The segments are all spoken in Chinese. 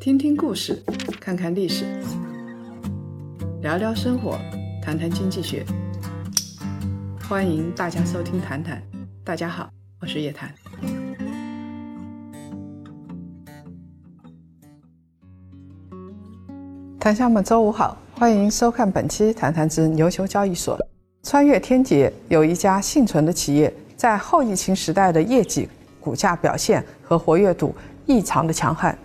听听故事，看看历史，聊聊生活，谈谈经济学。欢迎大家收听《谈谈》，大家好，我是叶檀。谈家们，周五好，欢迎收看本期《谈谈之牛熊交易所》。穿越天劫，有一家幸存的企业，在后疫情时代的业绩、股价表现和活跃度异常的强悍。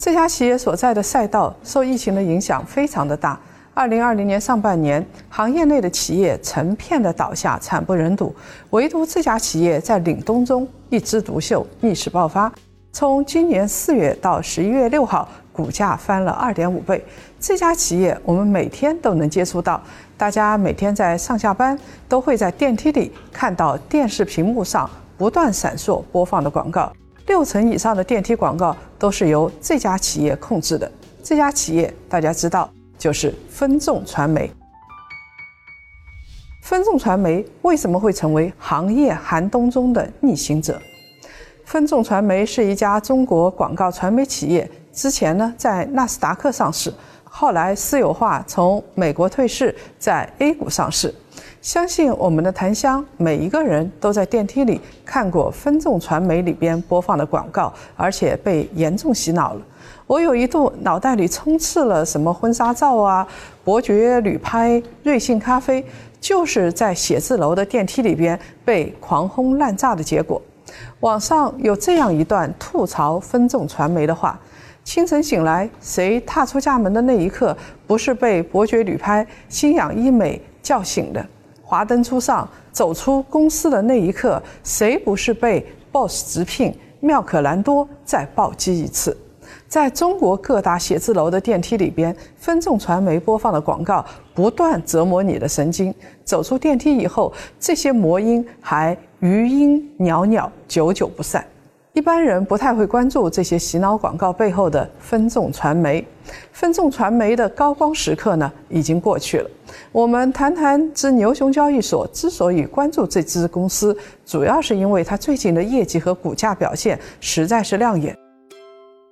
这家企业所在的赛道受疫情的影响非常的大。二零二零年上半年，行业内的企业成片的倒下，惨不忍睹。唯独这家企业在凛冬中一枝独秀，逆势爆发。从今年四月到十一月六号，股价翻了二点五倍。这家企业我们每天都能接触到，大家每天在上下班都会在电梯里看到电视屏幕上不断闪烁播放的广告，六成以上的电梯广告都是由这家企业控制的。这家企业大家知道，就是分众传媒。分众传媒为什么会成为行业寒冬中的逆行者？分众传媒是一家中国广告传媒企业，之前呢在纳斯达克上市，后来私有化，从美国退市，在 A 股上市。相信我们的檀香每一个人都在电梯里看过分众传媒里边播放的广告，而且被严重洗脑了。我有一度脑袋里充斥了什么婚纱照啊、伯爵旅拍、瑞幸咖啡，就是在写字楼的电梯里边被狂轰滥炸的结果。网上有这样一段吐槽分众传媒的话：清晨醒来，谁踏出家门的那一刻不是被伯爵旅拍、新氧医美叫醒的？华灯初上，走出公司的那一刻，谁不是被 BOSS 直聘、妙可蓝多再暴击一次？在中国各大写字楼的电梯里边，分众传媒播放的广告不断折磨你的神经。走出电梯以后，这些魔音还余音袅袅，久久不散。一般人不太会关注这些洗脑广告背后的分众传媒。分众传媒的高光时刻呢，已经过去了。我们谈谈之牛熊交易所之所以关注这支公司，主要是因为它最近的业绩和股价表现实在是亮眼。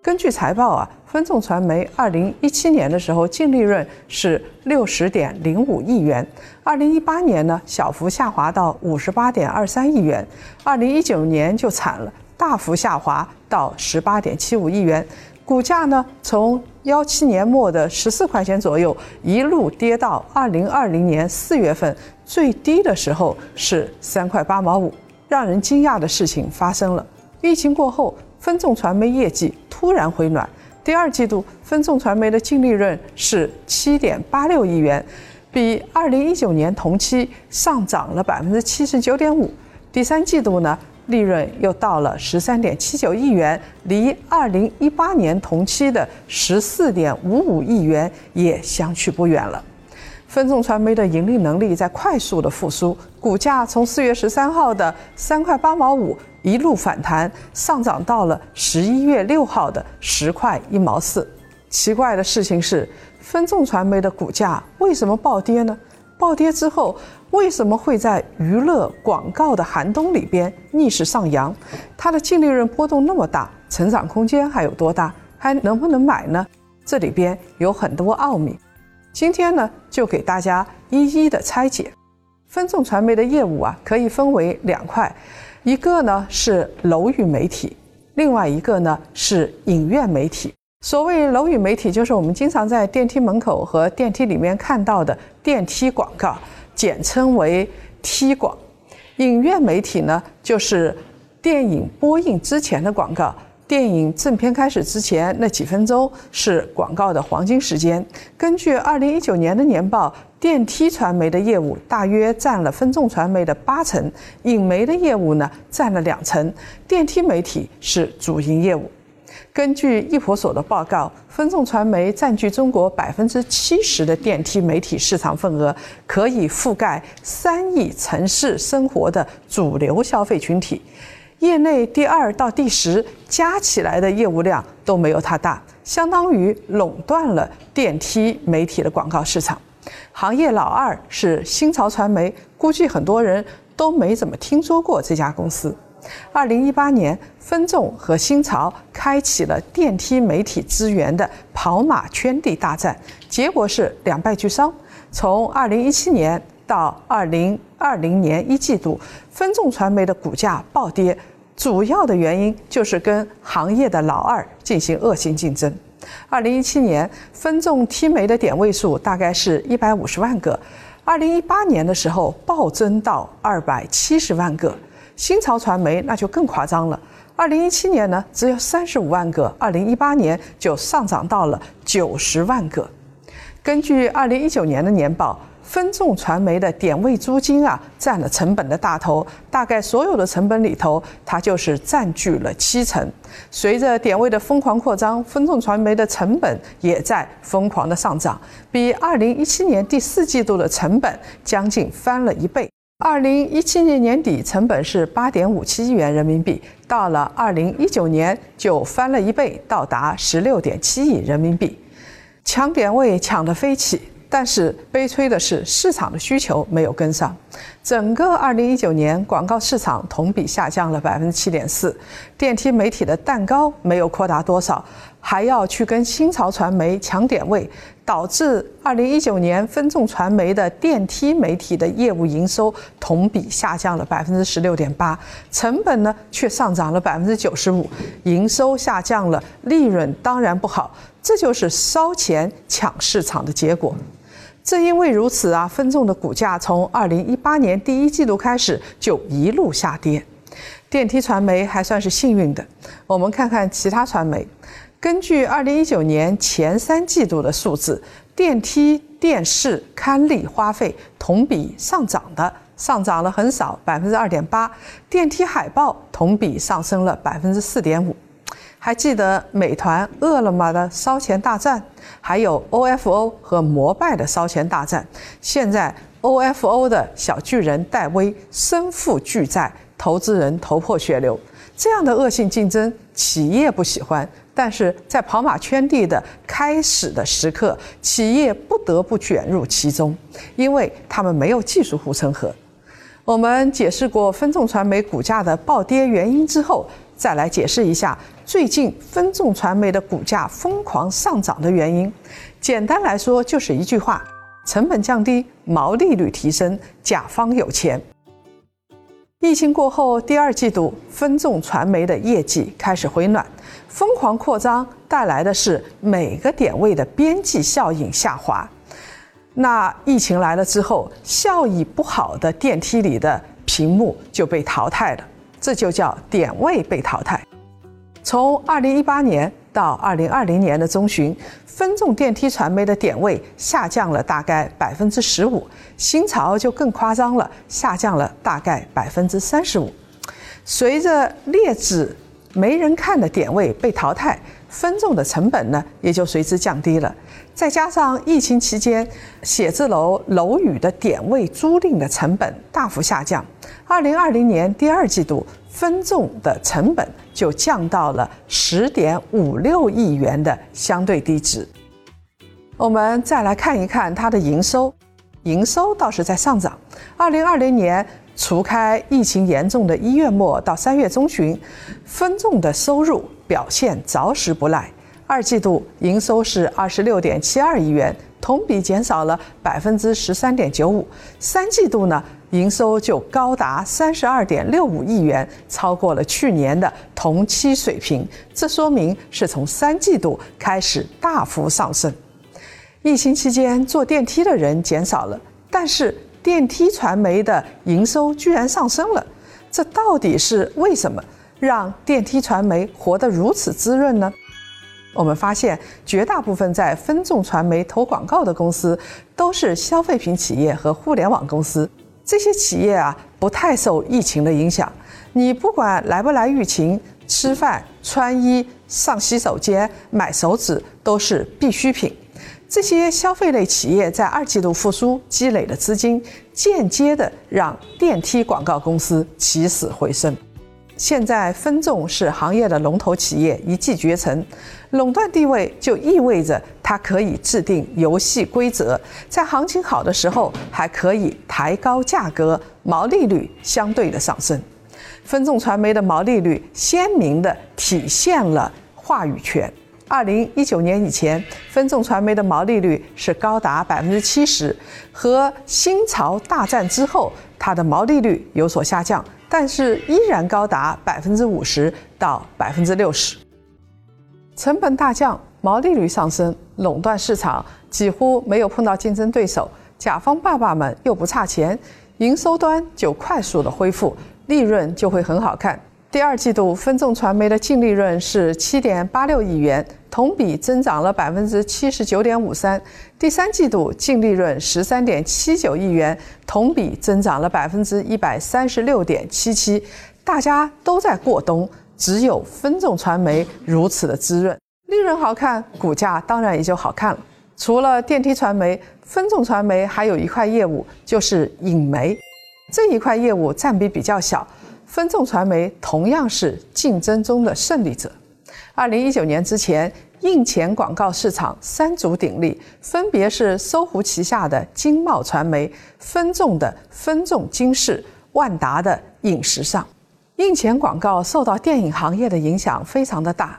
根据财报啊，分众传媒二零一七年的时候净利润是六十点零五亿元，二零一八年呢小幅下滑到五十八点二三亿元，二零一九年就惨了，大幅下滑到十八点七五亿元，股价呢从幺七年末的十四块钱左右一路跌到二零二零年四月份最低的时候是三块八毛五。让人惊讶的事情发生了，疫情过后。分众传媒业绩突然回暖，第二季度分众传媒的净利润是七点八六亿元，比二零一九年同期上涨了百分之七十九点五。第三季度呢，利润又到了十三点七九亿元，离二零一八年同期的十四点五五亿元也相去不远了。分众传媒的盈利能力在快速的复苏，股价从四月十三号的三块八毛五一路反弹，上涨到了十一月六号的十块一毛四。奇怪的事情是，分众传媒的股价为什么暴跌呢？暴跌之后，为什么会在娱乐广告的寒冬里边逆势上扬？它的净利润波动那么大，成长空间还有多大？还能不能买呢？这里边有很多奥秘。今天呢，就给大家一一的拆解。分众传媒的业务啊，可以分为两块，一个呢是楼宇媒体，另外一个呢是影院媒体。所谓楼宇媒体，就是我们经常在电梯门口和电梯里面看到的电梯广告，简称为梯广。影院媒体呢，就是电影播映之前的广告。电影正片开始之前那几分钟是广告的黄金时间。根据二零一九年的年报，电梯传媒的业务大约占了分众传媒的八成，影媒的业务呢占了两成，电梯媒体是主营业务。根据易婆所的报告，分众传媒占据中国百分之七十的电梯媒体市场份额，可以覆盖三亿城市生活的主流消费群体。业内第二到第十加起来的业务量都没有它大，相当于垄断了电梯媒体的广告市场。行业老二是新潮传媒，估计很多人都没怎么听说过这家公司。二零一八年，分众和新潮开启了电梯媒体资源的跑马圈地大战，结果是两败俱伤。从二零一七年到二零二零年一季度，分众传媒的股价暴跌，主要的原因就是跟行业的老二进行恶性竞争。二零一七年，分众 T 媒的点位数大概是一百五十万个，二零一八年的时候暴增到二百七十万个。新潮传媒那就更夸张了，二零一七年呢只有三十五万个，二零一八年就上涨到了九十万个。根据二零一九年的年报，分众传媒的点位租金啊占了成本的大头，大概所有的成本里头，它就是占据了七成。随着点位的疯狂扩张，分众传媒的成本也在疯狂的上涨，比二零一七年第四季度的成本将近翻了一倍。二零一七年年底，成本是八点五七亿元人民币，到了二零一九年就翻了一倍，到达十六点七亿人民币，抢点位抢得飞起。但是悲催的是，市场的需求没有跟上。整个二零一九年，广告市场同比下降了百分之七点四，电梯媒体的蛋糕没有扩大多少，还要去跟新潮传媒抢点位，导致二零一九年分众传媒的电梯媒体的业务营收同比下降了百分之十六点八，成本呢却上涨了百分之九十五，营收下降了，利润当然不好，这就是烧钱抢市场的结果。正因为如此啊，分众的股价从二零一八年第一季度开始就一路下跌。电梯传媒还算是幸运的。我们看看其他传媒，根据二零一九年前三季度的数字，电梯、电视、刊例花费同比上涨的，上涨了很少，百分之二点八。电梯海报同比上升了百分之四点五。还记得美团、饿了么的烧钱大战，还有 OFO 和摩拜的烧钱大战。现在 OFO 的小巨人戴威身负巨债，投资人头破血流。这样的恶性竞争，企业不喜欢，但是在跑马圈地的开始的时刻，企业不得不卷入其中，因为他们没有技术护城河。我们解释过分众传媒股价的暴跌原因之后。再来解释一下最近分众传媒的股价疯狂上涨的原因。简单来说，就是一句话：成本降低，毛利率提升，甲方有钱。疫情过后，第二季度分众传媒的业绩开始回暖，疯狂扩张带来的是每个点位的边际效应下滑。那疫情来了之后，效益不好的电梯里的屏幕就被淘汰了。这就叫点位被淘汰。从二零一八年到二零二零年的中旬，分众电梯传媒的点位下降了大概百分之十五，新潮就更夸张了，下降了大概百分之三十五。随着劣质、没人看的点位被淘汰，分众的成本呢也就随之降低了。再加上疫情期间写字楼楼宇的点位租赁的成本大幅下降，二零二零年第二季度分众的成本就降到了十点五六亿元的相对低值。我们再来看一看它的营收，营收倒是在上涨。二零二零年除开疫情严重的一月末到三月中旬，分众的收入表现着实不赖。二季度营收是二十六点七二亿元，同比减少了百分之十三点九五。三季度呢，营收就高达三十二点六五亿元，超过了去年的同期水平。这说明是从三季度开始大幅上升。疫情期间坐电梯的人减少了，但是电梯传媒的营收居然上升了，这到底是为什么？让电梯传媒活得如此滋润呢？我们发现，绝大部分在分众传媒投广告的公司，都是消费品企业和互联网公司。这些企业啊，不太受疫情的影响。你不管来不来疫情，吃饭、穿衣、上洗手间、买手纸都是必需品。这些消费类企业在二季度复苏，积累的资金，间接的让电梯广告公司起死回生。现在分众是行业的龙头企业，一骑绝尘，垄断地位就意味着它可以制定游戏规则，在行情好的时候还可以抬高价格，毛利率相对的上升。分众传媒的毛利率鲜明地体现了话语权。二零一九年以前，分众传媒的毛利率是高达百分之七十，和新潮大战之后，它的毛利率有所下降，但是依然高达百分之五十到百分之六十。成本大降，毛利率上升，垄断市场几乎没有碰到竞争对手，甲方爸爸们又不差钱，营收端就快速的恢复，利润就会很好看。第二季度分众传媒的净利润是七点八六亿元，同比增长了百分之七十九点五三。第三季度净利润十三点七九亿元，同比增长了百分之一百三十六点七七。大家都在过冬，只有分众传媒如此的滋润，利润好看，股价当然也就好看了。除了电梯传媒，分众传媒还有一块业务就是影媒，这一块业务占比比较小。分众传媒同样是竞争中的胜利者。二零一九年之前，印钱广告市场三足鼎立，分别是搜狐旗下的金茂传媒、分众的分众金视、万达的影时尚。印钱广告受到电影行业的影响非常的大。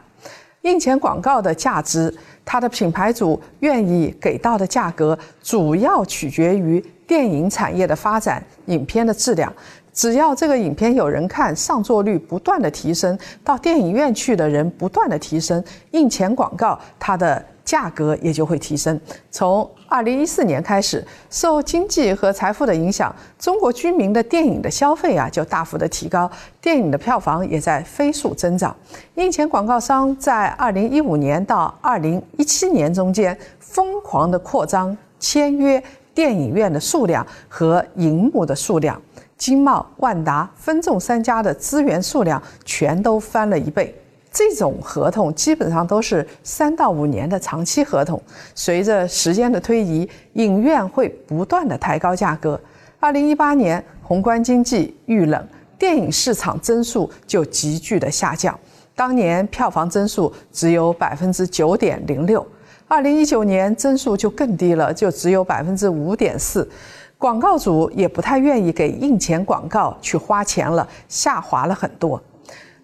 印钱广告的价值，它的品牌主愿意给到的价格，主要取决于电影产业的发展、影片的质量。只要这个影片有人看，上座率不断的提升，到电影院去的人不断的提升，印钱广告它的价格也就会提升。从二零一四年开始，受经济和财富的影响，中国居民的电影的消费啊就大幅的提高，电影的票房也在飞速增长。印钱广告商在二零一五年到二零一七年中间疯狂的扩张签约电影院的数量和银幕的数量。金茂、万达、分众三家的资源数量全都翻了一倍。这种合同基本上都是三到五年的长期合同。随着时间的推移，影院会不断的抬高价格。二零一八年宏观经济遇冷，电影市场增速就急剧的下降。当年票房增速只有百分之九点零六，二零一九年增速就更低了，就只有百分之五点四。广告主也不太愿意给印钱广告去花钱了，下滑了很多。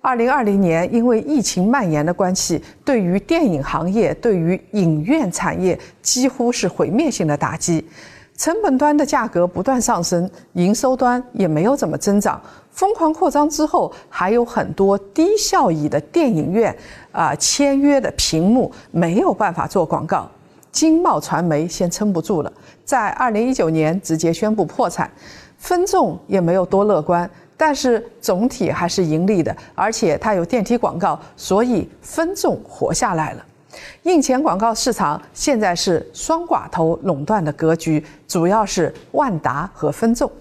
二零二零年因为疫情蔓延的关系，对于电影行业、对于影院产业几乎是毁灭性的打击。成本端的价格不断上升，营收端也没有怎么增长。疯狂扩张之后，还有很多低效益的电影院啊，签约的屏幕没有办法做广告。金茂传媒先撑不住了，在二零一九年直接宣布破产，分众也没有多乐观，但是总体还是盈利的，而且它有电梯广告，所以分众活下来了。印钱广告市场现在是双寡头垄断的格局，主要是万达和分众。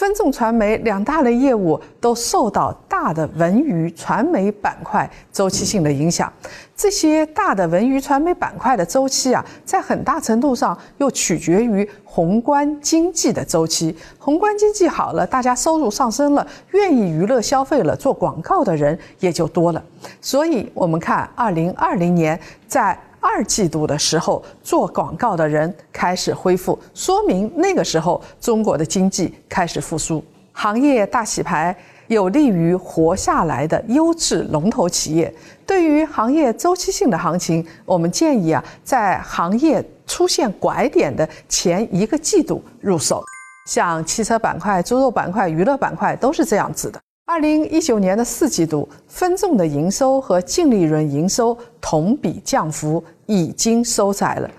分众传媒两大类业务都受到大的文娱传媒板块周期性的影响，这些大的文娱传媒板块的周期啊，在很大程度上又取决于宏观经济的周期。宏观经济好了，大家收入上升了，愿意娱乐消费了，做广告的人也就多了。所以，我们看二零二零年在。二季度的时候，做广告的人开始恢复，说明那个时候中国的经济开始复苏，行业大洗牌有利于活下来的优质龙头企业。对于行业周期性的行情，我们建议啊，在行业出现拐点的前一个季度入手，像汽车板块、猪肉板块、娱乐板块都是这样子的。二零一九年的四季度，分众的营收和净利润营收同比降幅已经收窄了，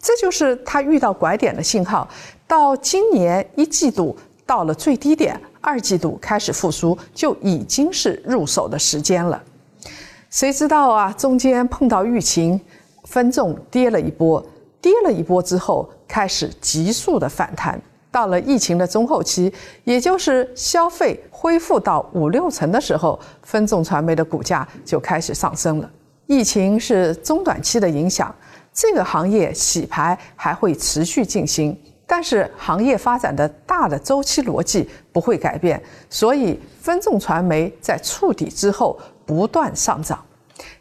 这就是它遇到拐点的信号。到今年一季度到了最低点，二季度开始复苏，就已经是入手的时间了。谁知道啊，中间碰到疫情，分众跌了一波，跌了一波之后，开始急速的反弹。到了疫情的中后期，也就是消费恢复到五六成的时候，分众传媒的股价就开始上升了。疫情是中短期的影响，这个行业洗牌还会持续进行，但是行业发展的大的周期逻辑不会改变，所以分众传媒在触底之后不断上涨。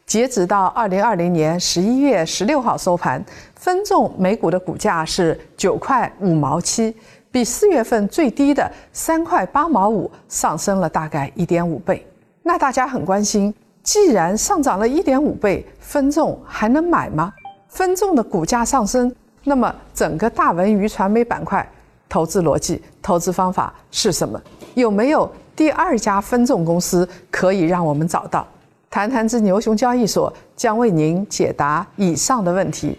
截止到二零二零年十一月十六号收盘，分众每股的股价是九块五毛七。比四月份最低的三块八毛五上升了大概一点五倍。那大家很关心，既然上涨了一点五倍，分众还能买吗？分众的股价上升，那么整个大文娱传媒板块投资逻辑、投资方法是什么？有没有第二家分众公司可以让我们找到？谈谈之牛熊交易所将为您解答以上的问题。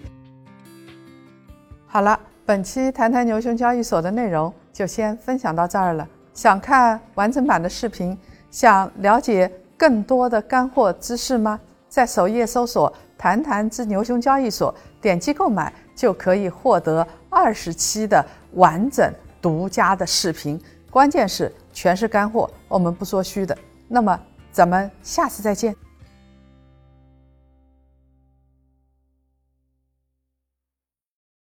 好了。本期谈谈牛熊交易所的内容就先分享到这儿了。想看完整版的视频，想了解更多的干货知识吗？在首页搜索“谈谈之牛熊交易所”，点击购买就可以获得二十期的完整独家的视频。关键是全是干货，我们不说虚的。那么咱们下次再见。